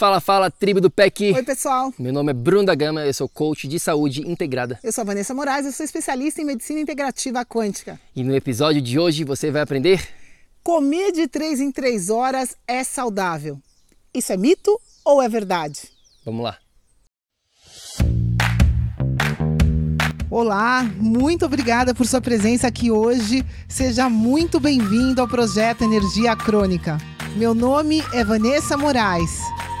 Fala, fala, tribo do PEC! Oi, pessoal! Meu nome é Bruno da Gama, eu sou coach de saúde integrada. Eu sou a Vanessa Moraes, eu sou especialista em medicina integrativa quântica. E no episódio de hoje você vai aprender. Comer de 3 em 3 horas é saudável. Isso é mito ou é verdade? Vamos lá! Olá, muito obrigada por sua presença aqui hoje. Seja muito bem-vindo ao projeto Energia Crônica. Meu nome é Vanessa Moraes.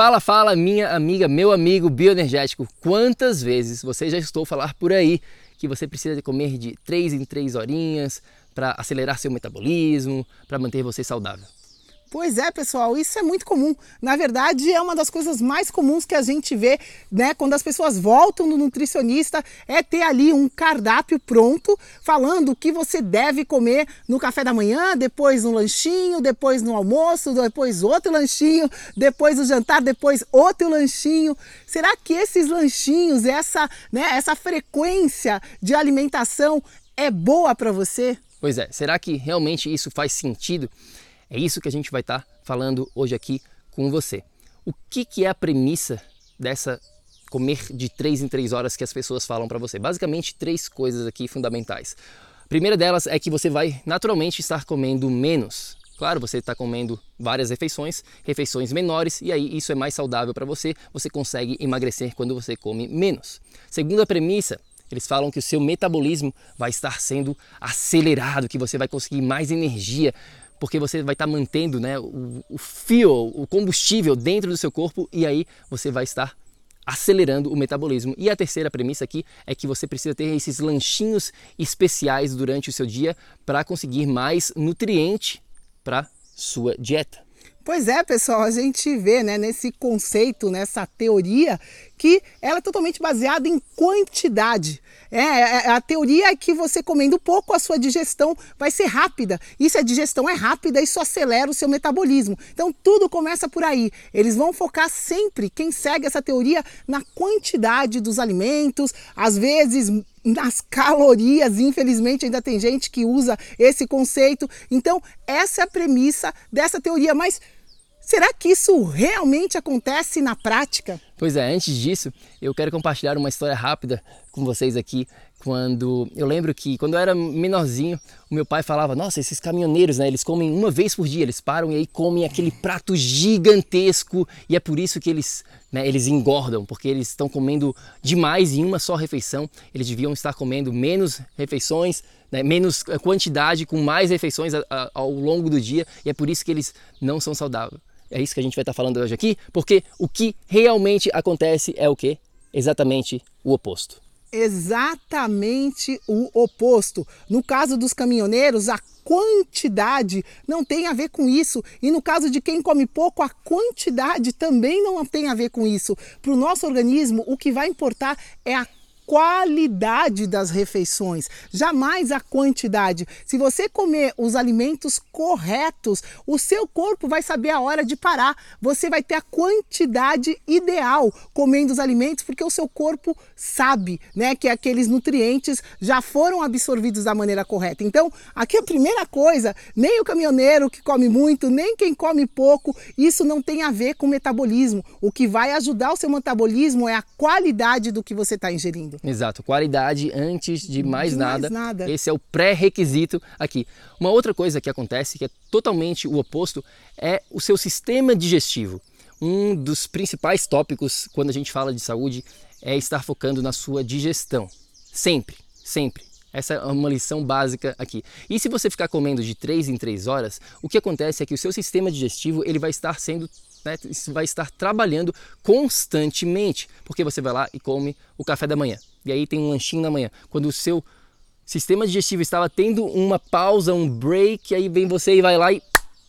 Fala, fala, minha amiga, meu amigo bioenergético. Quantas vezes você já estou falar por aí que você precisa comer de 3 em 3 horinhas para acelerar seu metabolismo, para manter você saudável? Pois é, pessoal, isso é muito comum. Na verdade, é uma das coisas mais comuns que a gente vê, né, quando as pessoas voltam no nutricionista, é ter ali um cardápio pronto, falando o que você deve comer no café da manhã, depois no lanchinho, depois no almoço, depois outro lanchinho, depois no jantar, depois outro lanchinho. Será que esses lanchinhos, essa, né, essa frequência de alimentação é boa para você? Pois é, será que realmente isso faz sentido? É isso que a gente vai estar tá falando hoje aqui com você. O que, que é a premissa dessa comer de 3 em 3 horas que as pessoas falam para você? Basicamente, três coisas aqui fundamentais. A primeira delas é que você vai naturalmente estar comendo menos. Claro, você está comendo várias refeições, refeições menores, e aí isso é mais saudável para você, você consegue emagrecer quando você come menos. Segunda premissa, eles falam que o seu metabolismo vai estar sendo acelerado, que você vai conseguir mais energia, porque você vai estar mantendo né, o, o fuel, o combustível dentro do seu corpo e aí você vai estar acelerando o metabolismo. E a terceira premissa aqui é que você precisa ter esses lanchinhos especiais durante o seu dia para conseguir mais nutriente para sua dieta. Pois é, pessoal, a gente vê né, nesse conceito, nessa teoria, que ela é totalmente baseada em quantidade. É, é, é, a teoria é que você comendo pouco, a sua digestão vai ser rápida. E se a digestão é rápida, isso acelera o seu metabolismo. Então tudo começa por aí. Eles vão focar sempre, quem segue essa teoria, na quantidade dos alimentos, às vezes nas calorias, infelizmente ainda tem gente que usa esse conceito. Então, essa é a premissa dessa teoria, mas será que isso realmente acontece na prática? Pois é, antes disso, eu quero compartilhar uma história rápida com vocês aqui. Quando eu lembro que quando eu era menorzinho, o meu pai falava: "Nossa, esses caminhoneiros, né, eles comem uma vez por dia, eles param e aí comem aquele prato gigantesco e é por isso que eles, né, eles engordam, porque eles estão comendo demais em uma só refeição. Eles deviam estar comendo menos refeições, né, menos quantidade com mais refeições ao longo do dia e é por isso que eles não são saudáveis." É isso que a gente vai estar falando hoje aqui, porque o que realmente acontece é o que? Exatamente o oposto. Exatamente o oposto. No caso dos caminhoneiros, a quantidade não tem a ver com isso. E no caso de quem come pouco, a quantidade também não tem a ver com isso. Para o nosso organismo, o que vai importar é a qualidade das refeições, jamais a quantidade. Se você comer os alimentos corretos, o seu corpo vai saber a hora de parar. Você vai ter a quantidade ideal comendo os alimentos, porque o seu corpo sabe, né, que aqueles nutrientes já foram absorvidos da maneira correta. Então, aqui a primeira coisa, nem o caminhoneiro que come muito, nem quem come pouco, isso não tem a ver com metabolismo. O que vai ajudar o seu metabolismo é a qualidade do que você está ingerindo. Exato, qualidade antes de mais, de nada. mais nada. Esse é o pré-requisito aqui. Uma outra coisa que acontece, que é totalmente o oposto, é o seu sistema digestivo. Um dos principais tópicos quando a gente fala de saúde é estar focando na sua digestão. Sempre, sempre. Essa é uma lição básica aqui. E se você ficar comendo de 3 em 3 horas, o que acontece é que o seu sistema digestivo ele vai estar sendo né, vai estar trabalhando constantemente, porque você vai lá e come o café da manhã. E aí tem um lanchinho na manhã. Quando o seu sistema digestivo estava tendo uma pausa, um break, aí vem você e vai lá e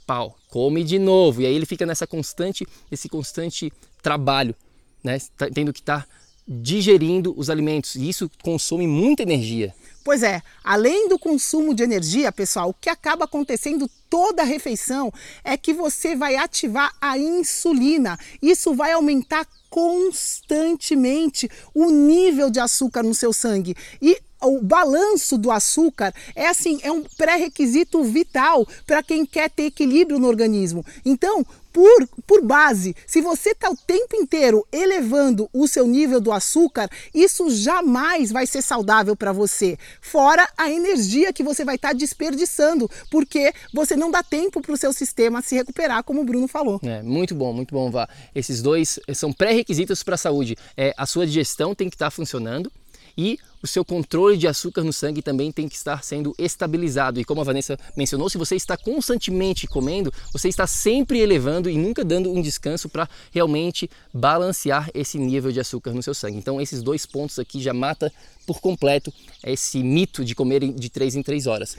pau, come de novo. E aí ele fica nessa constante, esse constante trabalho, né, tá tendo que estar tá digerindo os alimentos. E isso consome muita energia. Pois é, além do consumo de energia, pessoal, o que acaba acontecendo toda a refeição é que você vai ativar a insulina. Isso vai aumentar constantemente o nível de açúcar no seu sangue. E o balanço do açúcar é assim, é um pré-requisito vital para quem quer ter equilíbrio no organismo. Então, por, por base, se você está o tempo inteiro elevando o seu nível do açúcar, isso jamais vai ser saudável para você. Fora a energia que você vai estar tá desperdiçando, porque você não dá tempo para o seu sistema se recuperar, como o Bruno falou. É, muito bom, muito bom, Vá. Esses dois são pré-requisitos para a saúde. É, a sua digestão tem que estar tá funcionando e o seu controle de açúcar no sangue também tem que estar sendo estabilizado. E como a Vanessa mencionou, se você está constantemente comendo, você está sempre elevando e nunca dando um descanso para realmente balancear esse nível de açúcar no seu sangue. Então, esses dois pontos aqui já mata por completo esse mito de comer de 3 em 3 horas.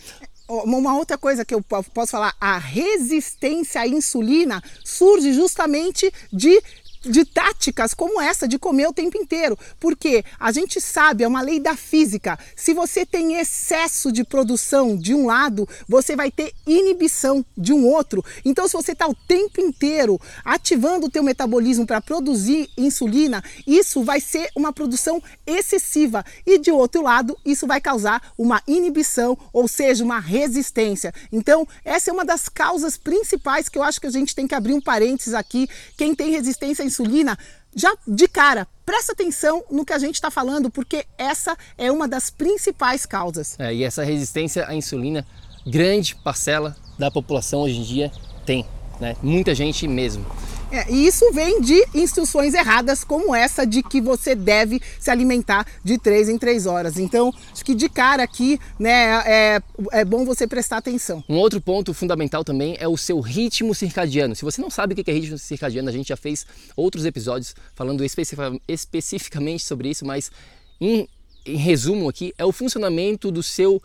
Uma outra coisa que eu posso falar, a resistência à insulina surge justamente de de táticas como essa de comer o tempo inteiro, porque a gente sabe, é uma lei da física, se você tem excesso de produção de um lado, você vai ter inibição de um outro. Então, se você está o tempo inteiro ativando o teu metabolismo para produzir insulina, isso vai ser uma produção excessiva e de outro lado, isso vai causar uma inibição, ou seja, uma resistência. Então, essa é uma das causas principais que eu acho que a gente tem que abrir um parênteses aqui. Quem tem resistência à insulina, já de cara, presta atenção no que a gente está falando, porque essa é uma das principais causas. É, e essa resistência à insulina, grande parcela da população hoje em dia tem, né? Muita gente mesmo. É, e isso vem de instruções erradas, como essa de que você deve se alimentar de três em três horas. Então, acho que de cara aqui, né, é, é bom você prestar atenção. Um outro ponto fundamental também é o seu ritmo circadiano. Se você não sabe o que é ritmo circadiano, a gente já fez outros episódios falando especificamente sobre isso, mas em, em resumo aqui, é o funcionamento do seu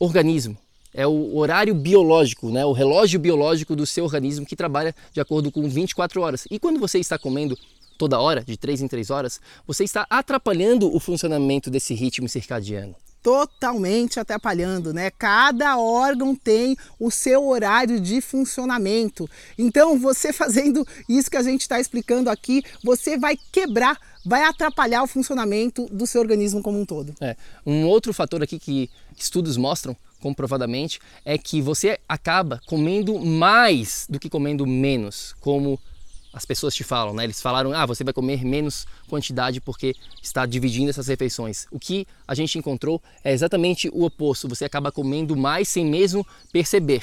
organismo é o horário biológico, né? o relógio biológico do seu organismo que trabalha de acordo com 24 horas. E quando você está comendo toda hora, de 3 em 3 horas, você está atrapalhando o funcionamento desse ritmo circadiano totalmente atrapalhando, né? Cada órgão tem o seu horário de funcionamento. Então, você fazendo isso que a gente está explicando aqui, você vai quebrar, vai atrapalhar o funcionamento do seu organismo como um todo. É. Um outro fator aqui que estudos mostram comprovadamente, é que você acaba comendo mais do que comendo menos, como as pessoas te falam, né? Eles falaram, ah, você vai comer menos quantidade porque está dividindo essas refeições. O que a gente encontrou é exatamente o oposto. Você acaba comendo mais sem mesmo perceber.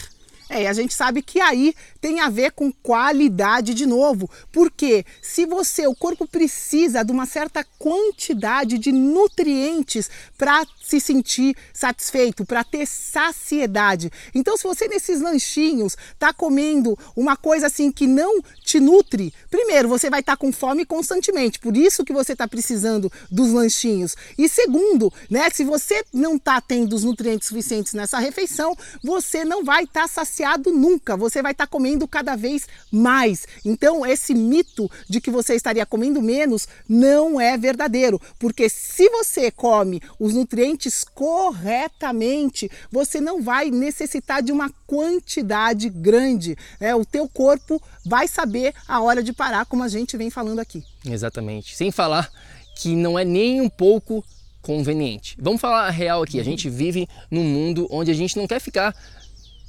É, a gente sabe que aí tem a ver com qualidade de novo, porque se você, o corpo precisa de uma certa quantidade de nutrientes para se sentir satisfeito, para ter saciedade. Então, se você nesses lanchinhos está comendo uma coisa assim que não te nutre, primeiro você vai estar tá com fome constantemente, por isso que você está precisando dos lanchinhos. E segundo, né, se você não está tendo os nutrientes suficientes nessa refeição, você não vai estar tá saciado saciado nunca, você vai estar tá comendo cada vez mais. Então, esse mito de que você estaria comendo menos não é verdadeiro, porque se você come os nutrientes corretamente, você não vai necessitar de uma quantidade grande. Né? O teu corpo vai saber a hora de parar, como a gente vem falando aqui. Exatamente. Sem falar que não é nem um pouco conveniente. Vamos falar a real aqui. A gente vive num mundo onde a gente não quer ficar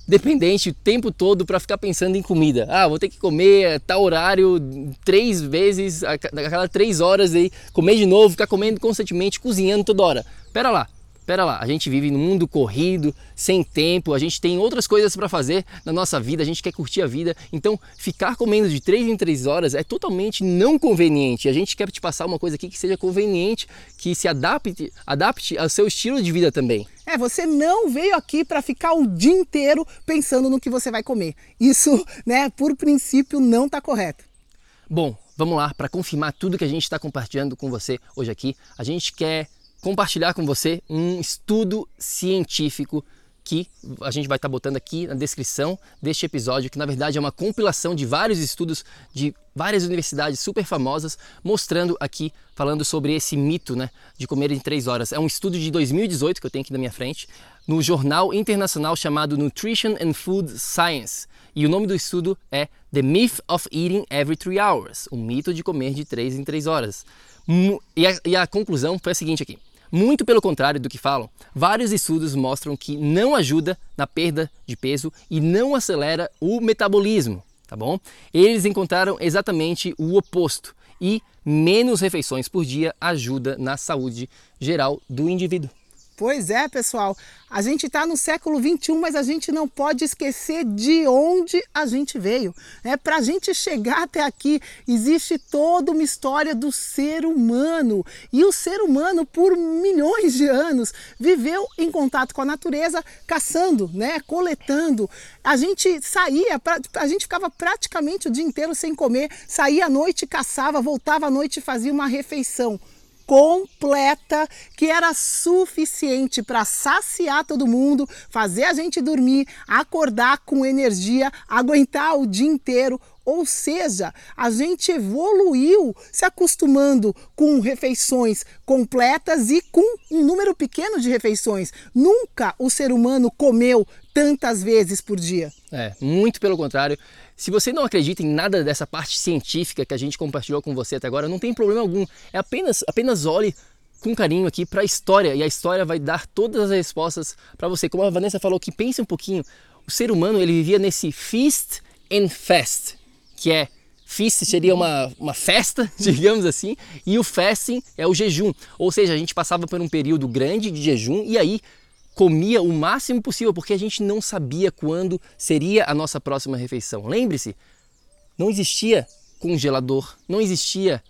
dependente o tempo todo para ficar pensando em comida. Ah, vou ter que comer tal horário três vezes, a cada três horas aí, comer de novo, ficar comendo constantemente, cozinhando toda hora. Pera lá, Pera lá, a gente vive num mundo corrido, sem tempo, a gente tem outras coisas para fazer na nossa vida, a gente quer curtir a vida, então ficar comendo de 3 em 3 horas é totalmente não conveniente. A gente quer te passar uma coisa aqui que seja conveniente, que se adapte, adapte ao seu estilo de vida também. É, você não veio aqui para ficar o dia inteiro pensando no que você vai comer. Isso, né, por princípio, não está correto. Bom, vamos lá, para confirmar tudo que a gente está compartilhando com você hoje aqui, a gente quer compartilhar com você um estudo científico que a gente vai estar tá botando aqui na descrição deste episódio, que na verdade é uma compilação de vários estudos de várias universidades super famosas, mostrando aqui, falando sobre esse mito né, de comer em três horas. É um estudo de 2018 que eu tenho aqui na minha frente, no jornal internacional chamado Nutrition and Food Science. E o nome do estudo é The Myth of Eating Every Three Hours, o mito de comer de três em três horas. E a, e a conclusão foi a seguinte aqui. Muito pelo contrário do que falam, vários estudos mostram que não ajuda na perda de peso e não acelera o metabolismo, tá bom? Eles encontraram exatamente o oposto e menos refeições por dia ajuda na saúde geral do indivíduo. Pois é, pessoal. A gente está no século 21, mas a gente não pode esquecer de onde a gente veio. É para a gente chegar até aqui existe toda uma história do ser humano e o ser humano por milhões de anos viveu em contato com a natureza, caçando, né, coletando. A gente saía, a gente ficava praticamente o dia inteiro sem comer, saía à noite, caçava, voltava à noite e fazia uma refeição completa que era suficiente para saciar todo mundo, fazer a gente dormir, acordar com energia, aguentar o dia inteiro. Ou seja, a gente evoluiu se acostumando com refeições completas e com um número pequeno de refeições. Nunca o ser humano comeu tantas vezes por dia. É, muito pelo contrário. Se você não acredita em nada dessa parte científica que a gente compartilhou com você até agora, não tem problema algum. É apenas, apenas olhe com carinho aqui para a história e a história vai dar todas as respostas para você. Como a Vanessa falou, que pense um pouquinho. O ser humano ele vivia nesse feast and fast, que é feast seria uma, uma festa, digamos assim, e o fasting é o jejum. Ou seja, a gente passava por um período grande de jejum e aí comia o máximo possível porque a gente não sabia quando seria a nossa próxima refeição. Lembre-se, não existia congelador, não existia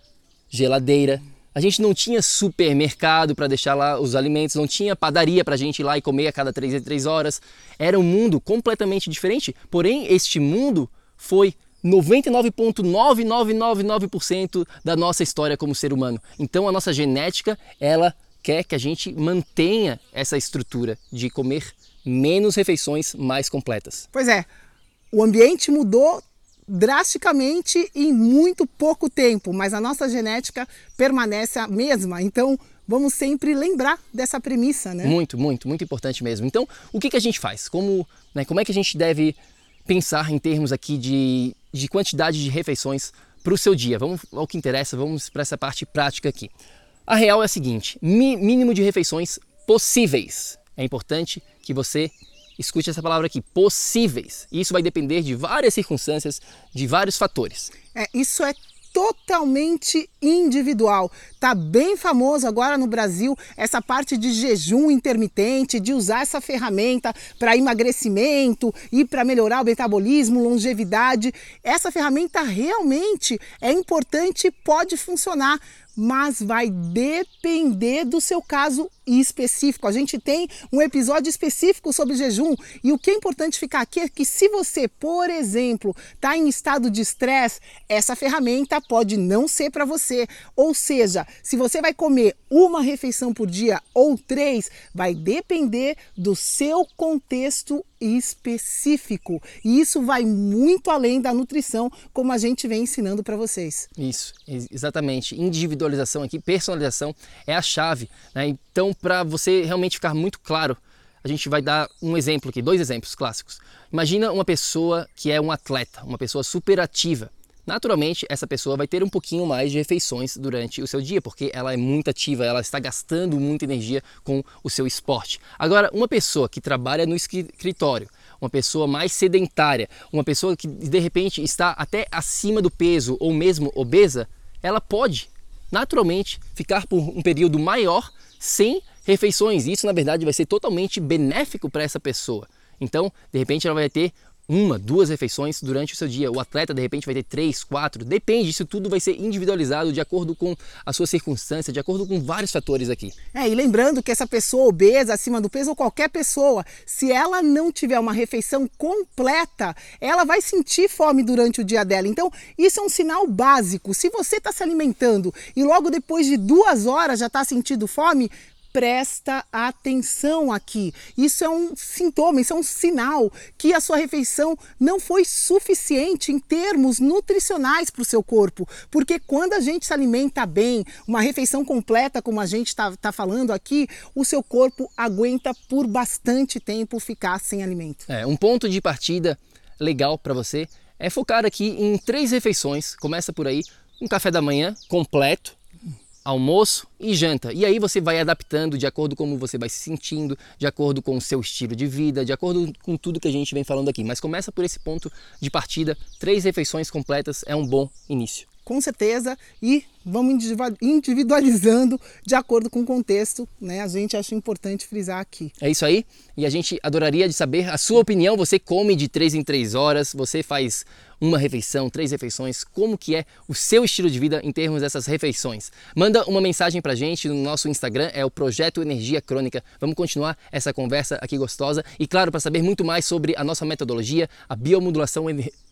geladeira, a gente não tinha supermercado para deixar lá os alimentos, não tinha padaria para a gente ir lá e comer a cada três, três horas. Era um mundo completamente diferente. Porém, este mundo foi 99,9999% da nossa história como ser humano. Então, a nossa genética, ela quer que a gente mantenha essa estrutura de comer menos refeições mais completas. Pois é, o ambiente mudou drasticamente em muito pouco tempo, mas a nossa genética permanece a mesma. Então, vamos sempre lembrar dessa premissa, né? Muito, muito, muito importante mesmo. Então, o que, que a gente faz? Como, né, como é que a gente deve pensar em termos aqui de, de quantidade de refeições para o seu dia? Vamos ao que interessa, vamos para essa parte prática aqui. A real é a seguinte: mínimo de refeições possíveis. É importante que você escute essa palavra aqui, possíveis. Isso vai depender de várias circunstâncias, de vários fatores. É, isso é totalmente individual. Tá bem famoso agora no Brasil essa parte de jejum intermitente, de usar essa ferramenta para emagrecimento e para melhorar o metabolismo, longevidade. Essa ferramenta realmente é importante e pode funcionar, mas vai depender do seu caso específico. A gente tem um episódio específico sobre jejum e o que é importante ficar aqui é que se você, por exemplo, está em estado de estresse, essa ferramenta pode não ser para você. Ou seja, se você vai comer uma refeição por dia ou três, vai depender do seu contexto específico. E isso vai muito além da nutrição, como a gente vem ensinando para vocês. Isso, exatamente. Individualização aqui, personalização é a chave. Né? Então, para você realmente ficar muito claro, a gente vai dar um exemplo aqui, dois exemplos clássicos. Imagina uma pessoa que é um atleta, uma pessoa super ativa. Naturalmente, essa pessoa vai ter um pouquinho mais de refeições durante o seu dia, porque ela é muito ativa, ela está gastando muita energia com o seu esporte. Agora, uma pessoa que trabalha no escritório, uma pessoa mais sedentária, uma pessoa que de repente está até acima do peso ou mesmo obesa, ela pode naturalmente ficar por um período maior sem refeições. Isso, na verdade, vai ser totalmente benéfico para essa pessoa. Então, de repente, ela vai ter uma, duas refeições durante o seu dia. O atleta de repente vai ter três, quatro, depende, isso tudo vai ser individualizado de acordo com a sua circunstância, de acordo com vários fatores aqui. É, e lembrando que essa pessoa obesa, acima do peso, ou qualquer pessoa, se ela não tiver uma refeição completa, ela vai sentir fome durante o dia dela. Então, isso é um sinal básico. Se você está se alimentando e logo depois de duas horas já está sentindo fome, presta atenção aqui. Isso é um sintoma, isso é um sinal que a sua refeição não foi suficiente em termos nutricionais para o seu corpo. Porque quando a gente se alimenta bem, uma refeição completa, como a gente está tá falando aqui, o seu corpo aguenta por bastante tempo ficar sem alimento. É, um ponto de partida legal para você é focar aqui em três refeições. Começa por aí, um café da manhã completo, almoço e janta. E aí você vai adaptando de acordo com como você vai se sentindo, de acordo com o seu estilo de vida, de acordo com tudo que a gente vem falando aqui. Mas começa por esse ponto de partida. Três refeições completas é um bom início. Com certeza. E vamos individualizando de acordo com o contexto, né? A gente acha importante frisar aqui. É isso aí. E a gente adoraria de saber a sua opinião. Você come de três em três horas? Você faz uma refeição, três refeições? Como que é o seu estilo de vida em termos dessas refeições? Manda uma mensagem pra gente no nosso Instagram, é o Projeto Energia Crônica. Vamos continuar essa conversa aqui gostosa. E claro, para saber muito mais sobre a nossa metodologia, a biomodulação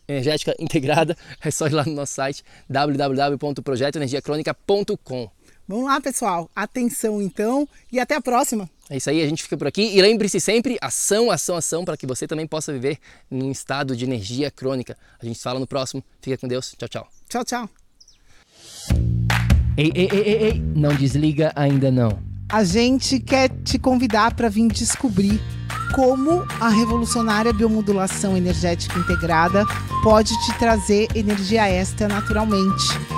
energética integrada, é só ir lá no nosso site www.projetoenergiacronica.com. Vamos lá, pessoal. Atenção então e até a próxima. É isso aí, a gente fica por aqui e lembre-se sempre, ação, ação, ação, para que você também possa viver num estado de energia crônica. A gente fala no próximo. Fica com Deus. Tchau, tchau. Tchau, tchau. Ei, ei, ei, ei, ei, não desliga ainda não. A gente quer te convidar para vir descobrir como a revolucionária biomodulação energética integrada pode te trazer energia extra naturalmente